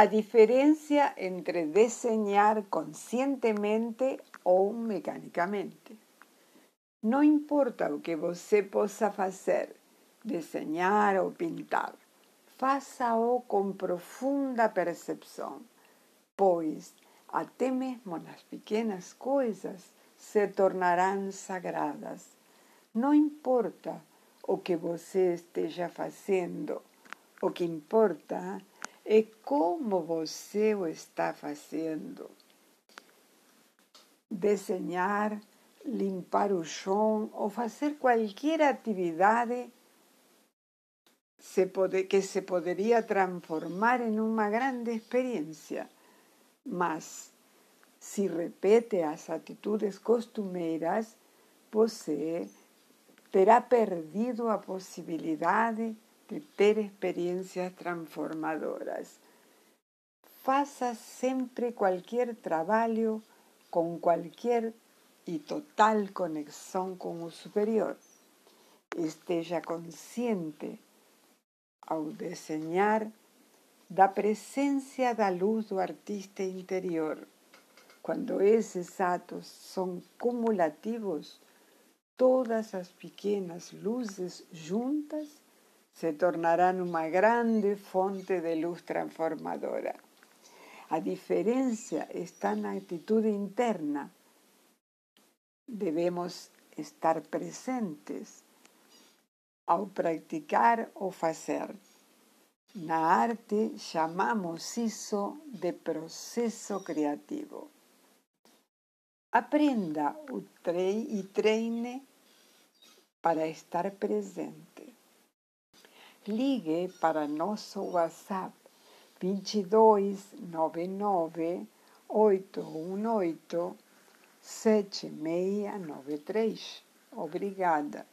A diferencia entre desenhar conscientemente ou mecanicamente. Não importa o que você possa fazer, desenhar ou pintar, faça-o com profunda percepção, pois até mesmo nas pequenas coisas se tornarão sagradas. Não importa o que você esteja fazendo, o que importa como você o está fazendo. Desenhar, limpar o chão ou fazer qualquer atividade que se poderia transformar em uma grande experiência. Mas, se repete as atitudes costumeiras, você terá perdido a possibilidade de ter experiências transformadoras. Faça sempre qualquer trabalho com qualquer e total conexão com o superior. Esteja consciente ao desenhar da presença da luz do artista interior. Quando esses atos são cumulativos, todas as pequenas luzes juntas se tornarão uma grande fonte de luz transformadora. A diferença está na atitude interna. Devemos estar presentes ao praticar ou fazer. Na arte chamamos isso de processo criativo. Aprenda e treine para estar presente. Ligue para nosso WhatsApp 2299 818 7693. Obrigada.